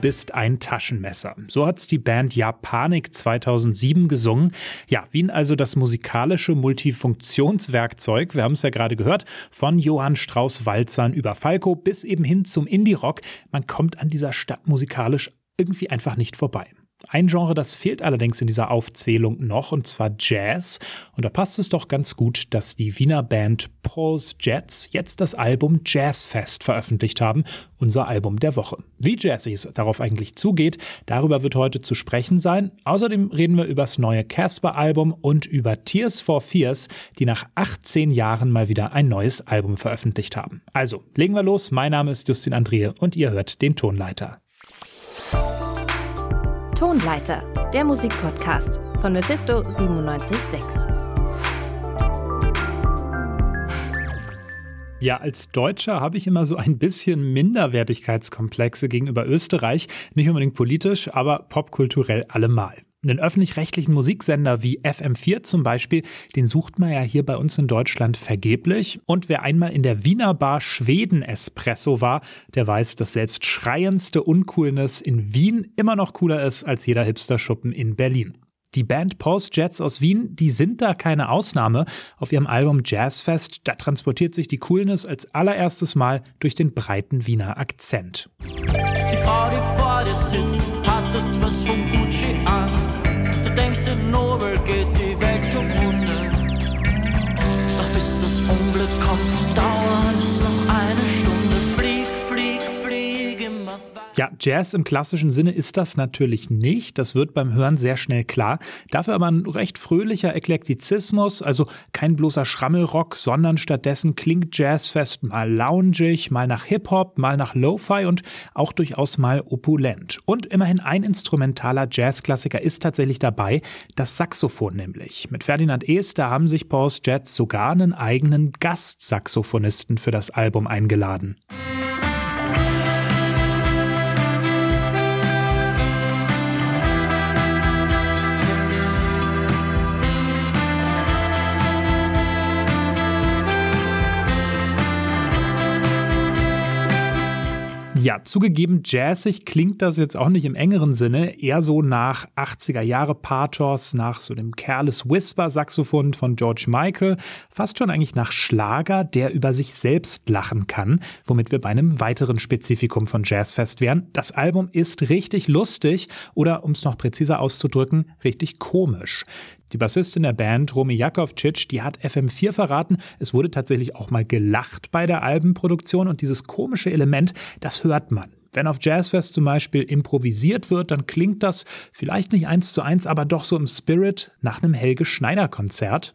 Bist ein Taschenmesser. So hat's die Band Japanik 2007 gesungen. Ja, Wien also das musikalische Multifunktionswerkzeug, wir haben es ja gerade gehört, von Johann Strauss Walzern über Falco bis eben hin zum Indie-Rock. Man kommt an dieser Stadt musikalisch irgendwie einfach nicht vorbei. Ein Genre, das fehlt allerdings in dieser Aufzählung noch, und zwar Jazz. Und da passt es doch ganz gut, dass die Wiener Band Paul's Jets jetzt das Album Jazzfest veröffentlicht haben, unser Album der Woche. Wie jazzig es darauf eigentlich zugeht, darüber wird heute zu sprechen sein. Außerdem reden wir über das neue Casper-Album und über Tears for Fears, die nach 18 Jahren mal wieder ein neues Album veröffentlicht haben. Also, legen wir los. Mein Name ist Justin Andrehe und ihr hört den Tonleiter. Tonleiter, der Musikpodcast von Mephisto 976. Ja, als Deutscher habe ich immer so ein bisschen Minderwertigkeitskomplexe gegenüber Österreich, nicht unbedingt politisch, aber popkulturell allemal. Einen öffentlich-rechtlichen Musiksender wie FM4 zum Beispiel, den sucht man ja hier bei uns in Deutschland vergeblich. Und wer einmal in der Wiener Bar Schweden Espresso war, der weiß, dass selbst schreiendste Uncoolness in Wien immer noch cooler ist als jeder Hipster-Schuppen in Berlin. Die Band Pulse Jets aus Wien, die sind da keine Ausnahme. Auf ihrem Album Jazzfest, da transportiert sich die Coolness als allererstes Mal durch den breiten Wiener Akzent. Die Frau, die vor dir sitzt, hat etwas an. Du know Ja, Jazz im klassischen Sinne ist das natürlich nicht. Das wird beim Hören sehr schnell klar. Dafür aber ein recht fröhlicher Eklektizismus, also kein bloßer Schrammelrock, sondern stattdessen klingt Jazzfest mal loungig, mal nach Hip-Hop, mal nach Lo-Fi und auch durchaus mal opulent. Und immerhin ein instrumentaler Jazzklassiker ist tatsächlich dabei, das Saxophon nämlich. Mit Ferdinand Eest, da haben sich Paul's Jets sogar einen eigenen Gastsaxophonisten für das Album eingeladen. Ja, zugegeben, jazzig klingt das jetzt auch nicht im engeren Sinne, eher so nach 80er Jahre Pathos, nach so dem Careless Whisper Saxophon von George Michael, fast schon eigentlich nach Schlager, der über sich selbst lachen kann, womit wir bei einem weiteren Spezifikum von Jazzfest wären. Das Album ist richtig lustig oder, um es noch präziser auszudrücken, richtig komisch. Die Bassistin der Band, Romy Jakovcic, die hat FM4 verraten, es wurde tatsächlich auch mal gelacht bei der Albenproduktion und dieses komische Element, das hört man. Wenn auf Jazzfest zum Beispiel improvisiert wird, dann klingt das vielleicht nicht eins zu eins, aber doch so im Spirit nach einem Helge Schneider Konzert.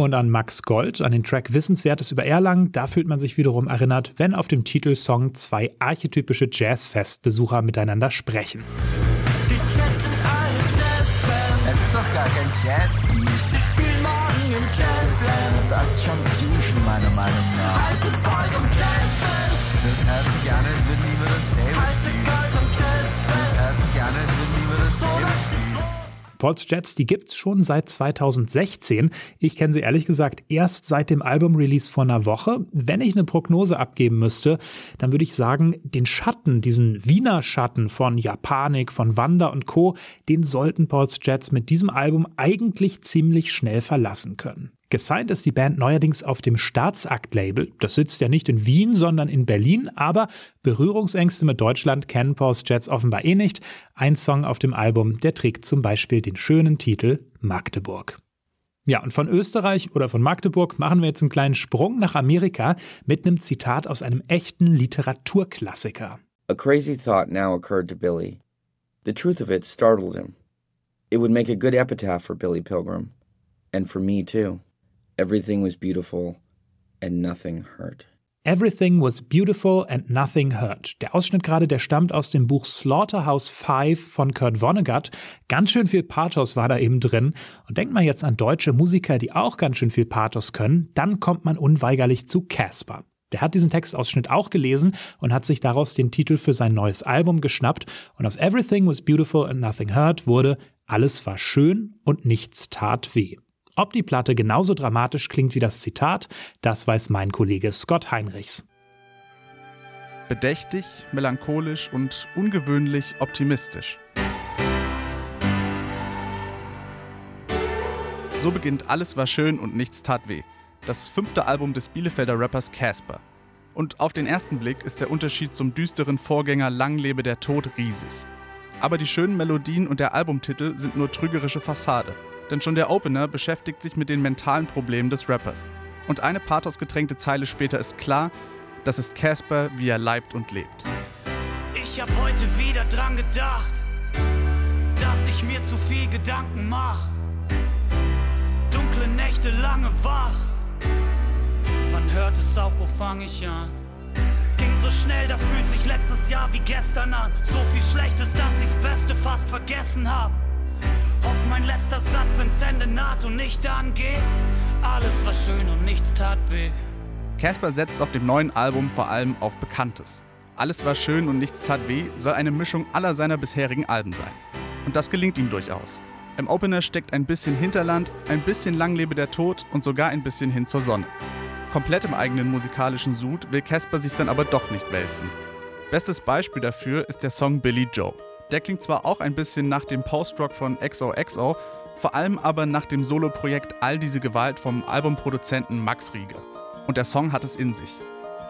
Und an Max Gold, an den Track Wissenswertes über Erlangen, da fühlt man sich wiederum erinnert, wenn auf dem Titelsong zwei archetypische Jazzfestbesucher miteinander sprechen. Die Jets sind eine Jazzband. Es ist doch gar kein Jazzbeat. Sie spielen morgen im Jazzland. Das ist schon Fusion, meiner Meinung nach. Heiße Boys am Jazzband. Das hört sich an, als würden die immer dasselbe Heiße spielen. Girls am Jazzband. Das hört sich an, als würden die immer dasselbe spielen. Paul's Jets, die gibt's schon seit 2016. Ich kenne sie ehrlich gesagt erst seit dem Album-Release vor einer Woche. Wenn ich eine Prognose abgeben müsste, dann würde ich sagen, den Schatten, diesen Wiener Schatten von Japanik, von Wanda und Co., den sollten Paul's Jets mit diesem Album eigentlich ziemlich schnell verlassen können. Gesigned ist die Band neuerdings auf dem Staatsakt-Label. Das sitzt ja nicht in Wien, sondern in Berlin, aber Berührungsängste mit Deutschland kennen Paul's Jets offenbar eh nicht. Ein Song auf dem Album, der trägt zum Beispiel den schönen Titel Magdeburg. Ja, und von Österreich oder von Magdeburg machen wir jetzt einen kleinen Sprung nach Amerika mit einem Zitat aus einem echten Literaturklassiker. A crazy thought now occurred to Billy. The truth of it startled him. It would make a good epitaph for Billy Pilgrim. And for me, too. Everything was beautiful and nothing hurt. Everything was beautiful and nothing hurt. Der Ausschnitt gerade, der stammt aus dem Buch Slaughterhouse 5 von Kurt Vonnegut. Ganz schön viel Pathos war da eben drin. Und denkt man jetzt an deutsche Musiker, die auch ganz schön viel Pathos können, dann kommt man unweigerlich zu Casper. Der hat diesen Textausschnitt auch gelesen und hat sich daraus den Titel für sein neues Album geschnappt. Und aus Everything was beautiful and nothing hurt wurde Alles war schön und nichts tat weh. Ob die Platte genauso dramatisch klingt wie das Zitat, das weiß mein Kollege Scott Heinrichs. Bedächtig, melancholisch und ungewöhnlich optimistisch. So beginnt Alles war schön und nichts tat weh. Das fünfte Album des Bielefelder Rappers Casper. Und auf den ersten Blick ist der Unterschied zum düsteren Vorgänger Lang lebe der Tod riesig. Aber die schönen Melodien und der Albumtitel sind nur trügerische Fassade. Denn schon der Opener beschäftigt sich mit den mentalen Problemen des Rappers. Und eine pathosgetränkte Zeile später ist klar, das ist Casper, wie er leibt und lebt. Ich hab heute wieder dran gedacht, dass ich mir zu viel Gedanken mach. Dunkle Nächte lange wach. Wann hört es auf, wo fang ich an? Ging so schnell, da fühlt sich letztes Jahr wie gestern an. So viel Schlechtes, dass ich's Beste fast vergessen hab. Mein letzter Satz, wenn's Ende naht und nicht angeht. Alles war schön und nichts tat weh. Casper setzt auf dem neuen Album vor allem auf Bekanntes. Alles war schön und nichts tat weh soll eine Mischung aller seiner bisherigen Alben sein. Und das gelingt ihm durchaus. Im Opener steckt ein bisschen Hinterland, ein bisschen Lang lebe der Tod und sogar ein bisschen hin zur Sonne. Komplett im eigenen musikalischen Sud will Casper sich dann aber doch nicht wälzen. Bestes Beispiel dafür ist der Song Billy Joe. Der klingt zwar auch ein bisschen nach dem Post-Rock von XOXO, vor allem aber nach dem Soloprojekt All diese Gewalt vom Albumproduzenten Max Rieger. Und der Song hat es in sich.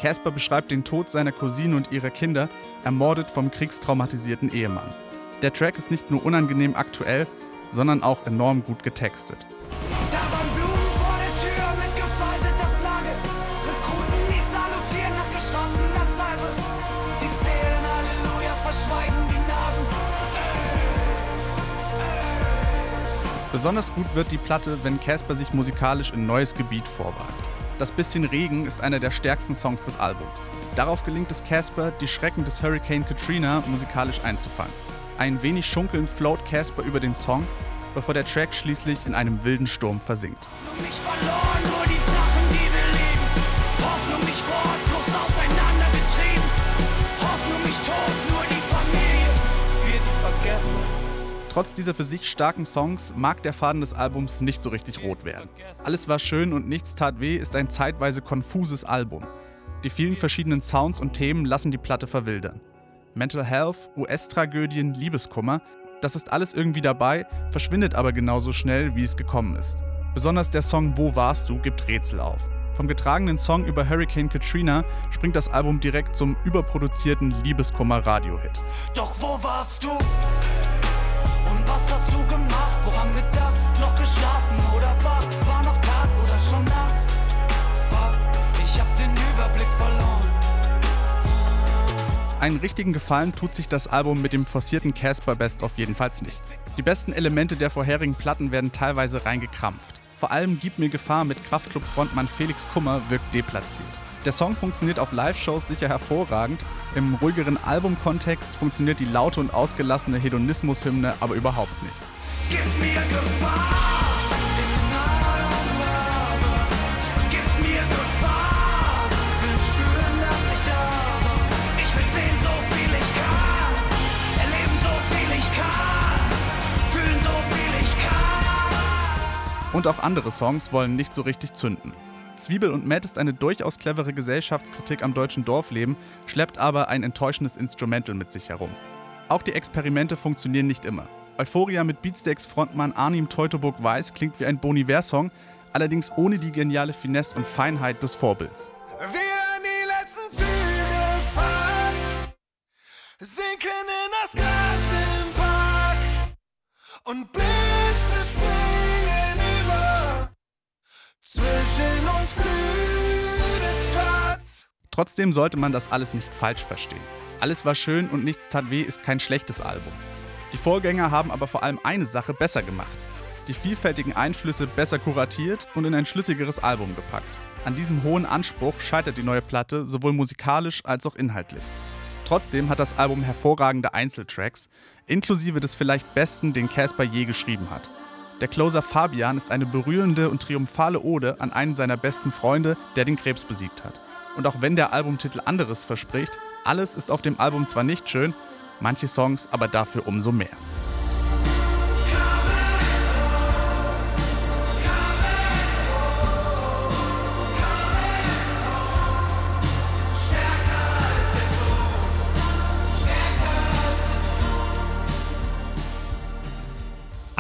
Casper beschreibt den Tod seiner Cousine und ihrer Kinder, ermordet vom kriegstraumatisierten Ehemann. Der Track ist nicht nur unangenehm aktuell, sondern auch enorm gut getextet. Besonders gut wird die Platte, wenn Casper sich musikalisch in neues Gebiet vorwagt. Das bisschen Regen ist einer der stärksten Songs des Albums. Darauf gelingt es Casper, die Schrecken des Hurricane Katrina musikalisch einzufangen. Ein wenig schunkelnd float Casper über den Song, bevor der Track schließlich in einem wilden Sturm versinkt. Nicht verloren, Trotz dieser für sich starken Songs mag der Faden des Albums nicht so richtig rot werden. Alles war schön und nichts tat weh ist ein zeitweise konfuses Album. Die vielen verschiedenen Sounds und Themen lassen die Platte verwildern. Mental Health, US-Tragödien, Liebeskummer, das ist alles irgendwie dabei, verschwindet aber genauso schnell, wie es gekommen ist. Besonders der Song Wo warst du gibt Rätsel auf. Vom getragenen Song über Hurricane Katrina springt das Album direkt zum überproduzierten Liebeskummer-Radio-Hit. Doch wo warst du? Einen richtigen Gefallen tut sich das Album mit dem forcierten Casper Best auf jedenfalls nicht. Die besten Elemente der vorherigen Platten werden teilweise reingekrampft. Vor allem Gib mir Gefahr mit Kraftclub-Frontmann Felix Kummer wirkt deplatziert. Der Song funktioniert auf Live-Shows sicher hervorragend, im ruhigeren Albumkontext funktioniert die laute und ausgelassene Hedonismus-Hymne aber überhaupt nicht. Gib mir Gefahr. Und auch andere Songs wollen nicht so richtig zünden. Zwiebel und Matt ist eine durchaus clevere Gesellschaftskritik am deutschen Dorfleben, schleppt aber ein enttäuschendes Instrumental mit sich herum. Auch die Experimente funktionieren nicht immer. Euphoria mit Beatsteaks-Frontmann Arnim Teutoburg Weiß klingt wie ein Boniver-Song, allerdings ohne die geniale Finesse und Feinheit des Vorbilds. Wir in die letzten Züge fahren, sinken in das Gras im Park und Blitze Trotzdem sollte man das alles nicht falsch verstehen. Alles war schön und nichts tat weh ist kein schlechtes Album. Die Vorgänger haben aber vor allem eine Sache besser gemacht. Die vielfältigen Einflüsse besser kuratiert und in ein schlüssigeres Album gepackt. An diesem hohen Anspruch scheitert die neue Platte sowohl musikalisch als auch inhaltlich. Trotzdem hat das Album hervorragende Einzeltracks, inklusive des vielleicht besten, den Casper je geschrieben hat. Der Closer Fabian ist eine berührende und triumphale Ode an einen seiner besten Freunde, der den Krebs besiegt hat. Und auch wenn der Albumtitel anderes verspricht, alles ist auf dem Album zwar nicht schön, manche Songs aber dafür umso mehr.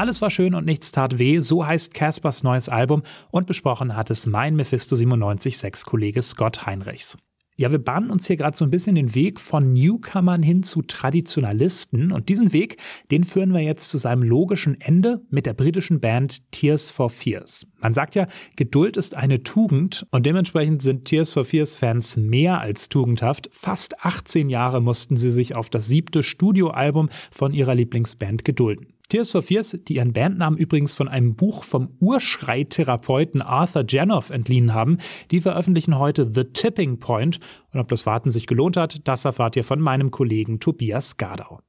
Alles war schön und nichts tat weh, so heißt Caspers neues Album und besprochen hat es mein Mephisto 97.6 Kollege Scott Heinrichs. Ja, wir bahnen uns hier gerade so ein bisschen den Weg von Newcomern hin zu Traditionalisten und diesen Weg, den führen wir jetzt zu seinem logischen Ende mit der britischen Band Tears for Fears. Man sagt ja, Geduld ist eine Tugend und dementsprechend sind Tears for Fears Fans mehr als tugendhaft. Fast 18 Jahre mussten sie sich auf das siebte Studioalbum von ihrer Lieblingsband gedulden. Tears for Fears, die ihren Bandnamen übrigens von einem Buch vom Urschreitherapeuten Arthur Janoff entliehen haben, die veröffentlichen heute The Tipping Point. Und ob das Warten sich gelohnt hat, das erfahrt ihr von meinem Kollegen Tobias Gardau.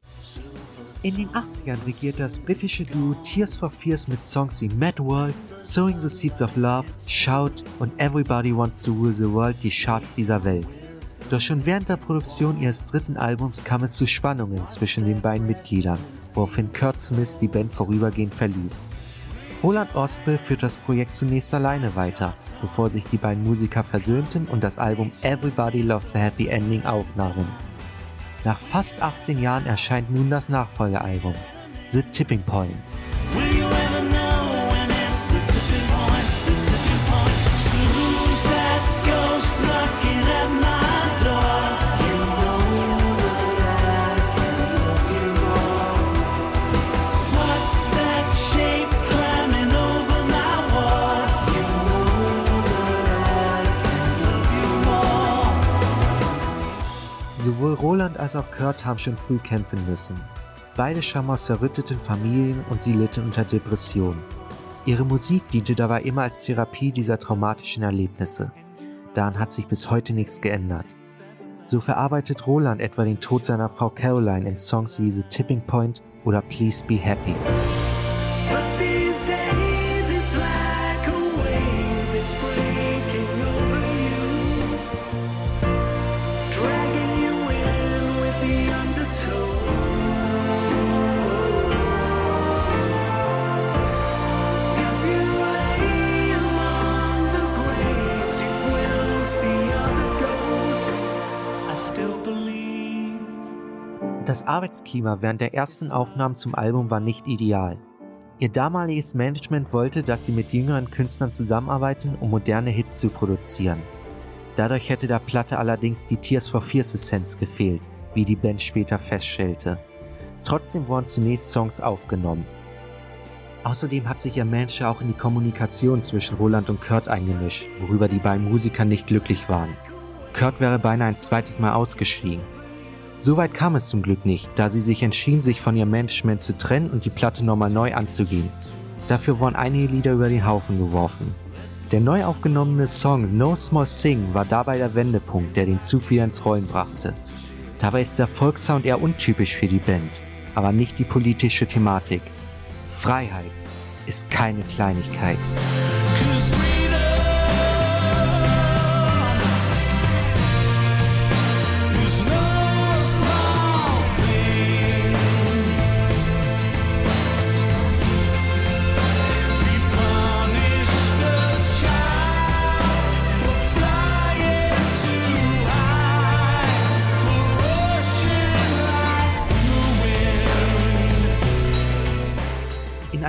In den 80ern regiert das britische Duo Tears for Fears mit Songs wie Mad World, Sowing the Seeds of Love, Shout und Everybody Wants to Rule the World die Charts dieser Welt. Doch schon während der Produktion ihres dritten Albums kam es zu Spannungen zwischen den beiden Mitgliedern woraufhin Kurt Smith die Band vorübergehend verließ. Roland Ospel führt das Projekt zunächst alleine weiter, bevor sich die beiden Musiker versöhnten und das Album Everybody Loves a Happy Ending aufnahmen. Nach fast 18 Jahren erscheint nun das Nachfolgealbum, The Tipping Point. Sowohl Roland als auch Kurt haben schon früh kämpfen müssen. Beide stammen aus zerrütteten Familien und sie litten unter Depression. Ihre Musik diente dabei immer als Therapie dieser traumatischen Erlebnisse. Daran hat sich bis heute nichts geändert. So verarbeitet Roland etwa den Tod seiner Frau Caroline in Songs wie The Tipping Point oder Please Be Happy. Das Arbeitsklima während der ersten Aufnahmen zum Album war nicht ideal. Ihr damaliges Management wollte, dass sie mit jüngeren Künstlern zusammenarbeiten, um moderne Hits zu produzieren. Dadurch hätte der Platte allerdings die Tears for Fears Essenz gefehlt, wie die Band später feststellte. Trotzdem wurden zunächst Songs aufgenommen. Außerdem hat sich ihr Manager auch in die Kommunikation zwischen Roland und Kurt eingemischt, worüber die beiden Musiker nicht glücklich waren. Kurt wäre beinahe ein zweites Mal ausgestiegen. Soweit kam es zum Glück nicht, da sie sich entschieden, sich von ihrem Management zu trennen und die Platte nochmal neu anzugehen. Dafür wurden einige Lieder über den Haufen geworfen. Der neu aufgenommene Song No Small Sing war dabei der Wendepunkt, der den Zug wieder ins Rollen brachte. Dabei ist der Volkssound eher untypisch für die Band, aber nicht die politische Thematik. Freiheit ist keine Kleinigkeit.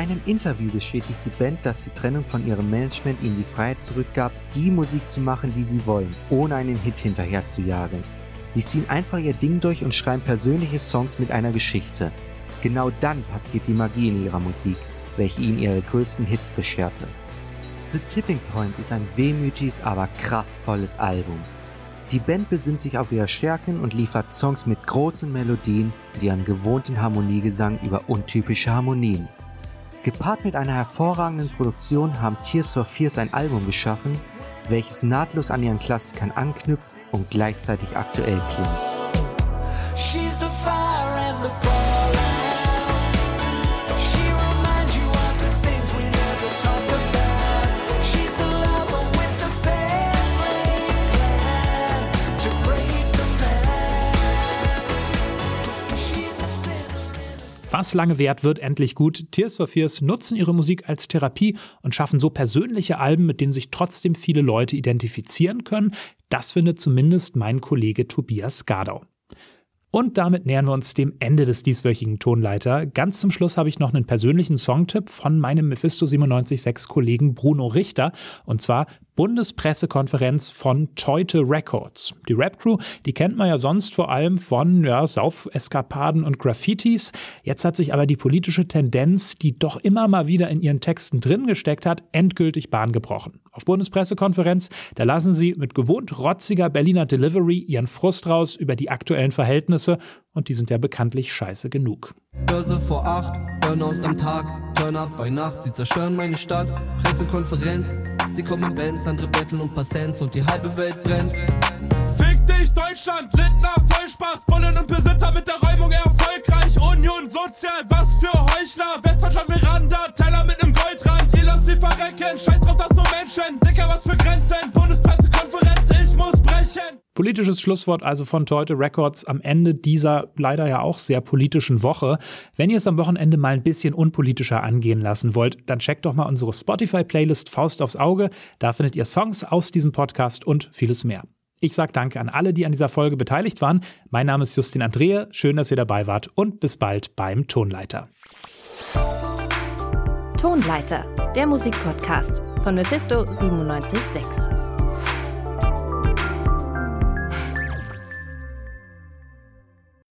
Einem Interview bestätigt die Band, dass die Trennung von ihrem Management ihnen die Freiheit zurückgab, die Musik zu machen, die sie wollen, ohne einen Hit hinterher zu jagen. Sie ziehen einfach ihr Ding durch und schreiben persönliche Songs mit einer Geschichte. Genau dann passiert die Magie in ihrer Musik, welche ihnen ihre größten Hits bescherte. The Tipping Point ist ein wehmütiges, aber kraftvolles Album. Die Band besinnt sich auf ihre Stärken und liefert Songs mit großen Melodien und ihrem gewohnten Harmoniegesang über untypische Harmonien. Gepaart mit einer hervorragenden Produktion haben Tears for Fears ein Album geschaffen, welches nahtlos an ihren Klassikern anknüpft und gleichzeitig aktuell klingt. Was lange währt, wird endlich gut. Tears for Fears nutzen ihre Musik als Therapie und schaffen so persönliche Alben, mit denen sich trotzdem viele Leute identifizieren können. Das findet zumindest mein Kollege Tobias Gardau. Und damit nähern wir uns dem Ende des dieswöchigen Tonleiter. Ganz zum Schluss habe ich noch einen persönlichen Songtipp von meinem Mephisto 976 Kollegen Bruno Richter. Und zwar Bundespressekonferenz von Teute Records. Die Rap-Crew, die kennt man ja sonst vor allem von ja, Saufeskapaden und Graffitis. Jetzt hat sich aber die politische Tendenz, die doch immer mal wieder in ihren Texten drin gesteckt hat, endgültig Bahn gebrochen. Auf Bundespressekonferenz, da lassen sie mit gewohnt rotziger Berliner Delivery ihren Frust raus über die aktuellen Verhältnisse und die sind ja bekanntlich scheiße genug. Börse vor acht, Burnout am Tag, Turn-up bei Nacht, sie zerstören meine Stadt, Pressekonferenz, sie kommen in Bands, andere betteln um Passens und die halbe Welt brennt. Fick dich Deutschland, Lindner, Vollspaß, Bullen und Besitzer mit der Räumung erfolgreich, Union sozial, was für Heuchler, Westdeutschland Veranda, Teller mit nem Goldrand, ihr lasst sie verrecken, scheiß drauf, das so Menschen, Dicker, was für Grenzen, Bundespressekonferenz, ich muss brechen. Politisches Schlusswort also von Teute Records am Ende dieser leider ja auch sehr politischen Woche. Wenn ihr es am Wochenende mal ein bisschen unpolitischer angehen lassen wollt, dann checkt doch mal unsere Spotify-Playlist Faust aufs Auge. Da findet ihr Songs aus diesem Podcast und vieles mehr. Ich sage danke an alle, die an dieser Folge beteiligt waren. Mein Name ist Justin Andrehe. Schön, dass ihr dabei wart und bis bald beim Tonleiter. Tonleiter, der Musikpodcast von Mephisto 976.